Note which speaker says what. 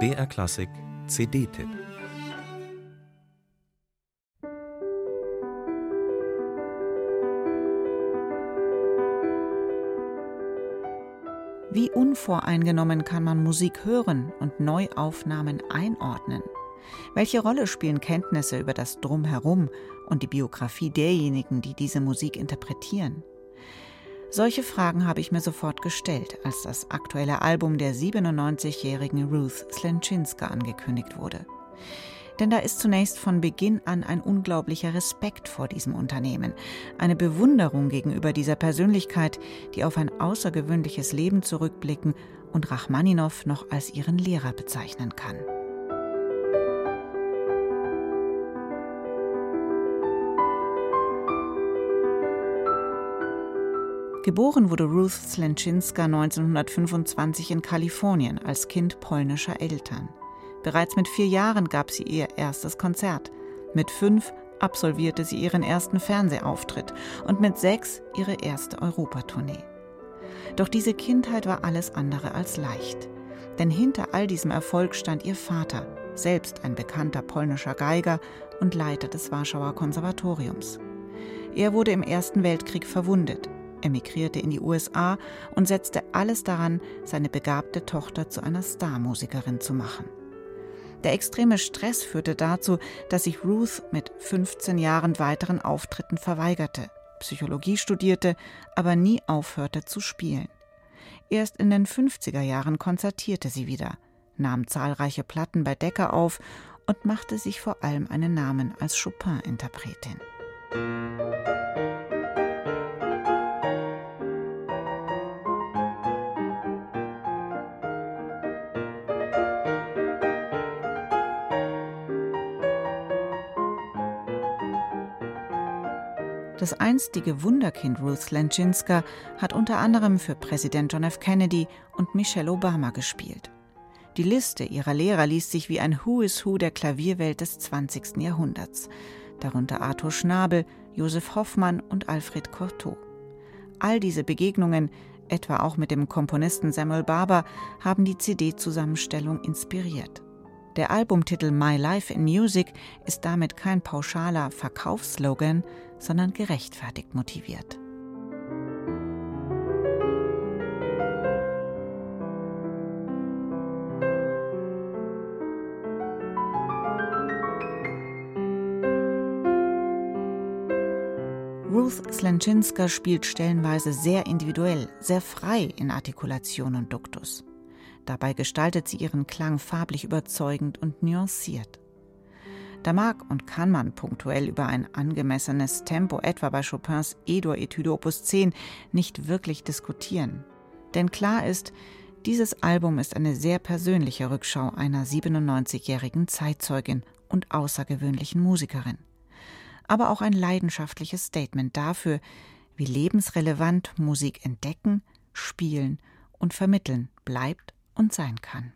Speaker 1: BR Klassik CD-Tipp
Speaker 2: Wie unvoreingenommen kann man Musik hören und Neuaufnahmen einordnen? Welche Rolle spielen Kenntnisse über das Drumherum und die Biografie derjenigen, die diese Musik interpretieren? Solche Fragen habe ich mir sofort gestellt, als das aktuelle Album der 97-jährigen Ruth Slenczynska angekündigt wurde. Denn da ist zunächst von Beginn an ein unglaublicher Respekt vor diesem Unternehmen, eine Bewunderung gegenüber dieser Persönlichkeit, die auf ein außergewöhnliches Leben zurückblicken und Rachmaninow noch als ihren Lehrer bezeichnen kann. Geboren wurde Ruth Slenczynska 1925 in Kalifornien als Kind polnischer Eltern. Bereits mit vier Jahren gab sie ihr erstes Konzert. Mit fünf absolvierte sie ihren ersten Fernsehauftritt und mit sechs ihre erste Europatournee. Doch diese Kindheit war alles andere als leicht. Denn hinter all diesem Erfolg stand ihr Vater, selbst ein bekannter polnischer Geiger und Leiter des Warschauer Konservatoriums. Er wurde im Ersten Weltkrieg verwundet emigrierte in die USA und setzte alles daran, seine begabte Tochter zu einer Starmusikerin zu machen. Der extreme Stress führte dazu, dass sich Ruth mit 15 Jahren weiteren Auftritten verweigerte, Psychologie studierte, aber nie aufhörte zu spielen. Erst in den 50er Jahren konzertierte sie wieder, nahm zahlreiche Platten bei Decker auf und machte sich vor allem einen Namen als Chopin-Interpretin. Das einstige Wunderkind Ruth Slenczynska hat unter anderem für Präsident John F. Kennedy und Michelle Obama gespielt. Die Liste ihrer Lehrer liest sich wie ein Who is Who der Klavierwelt des 20. Jahrhunderts, darunter Arthur Schnabel, Josef Hoffmann und Alfred Cortot. All diese Begegnungen, etwa auch mit dem Komponisten Samuel Barber, haben die CD-Zusammenstellung inspiriert. Der Albumtitel My Life in Music ist damit kein pauschaler Verkaufsslogan, sondern gerechtfertigt motiviert. Ruth Slenczynska spielt stellenweise sehr individuell, sehr frei in Artikulation und Duktus. Dabei gestaltet sie ihren Klang farblich überzeugend und nuanciert. Da mag und kann man punktuell über ein angemessenes Tempo, etwa bei Chopins E-Dur-Etüde Opus 10, nicht wirklich diskutieren. Denn klar ist, dieses Album ist eine sehr persönliche Rückschau einer 97-jährigen Zeitzeugin und außergewöhnlichen Musikerin. Aber auch ein leidenschaftliches Statement dafür, wie lebensrelevant Musik entdecken, spielen und vermitteln bleibt und sein kann.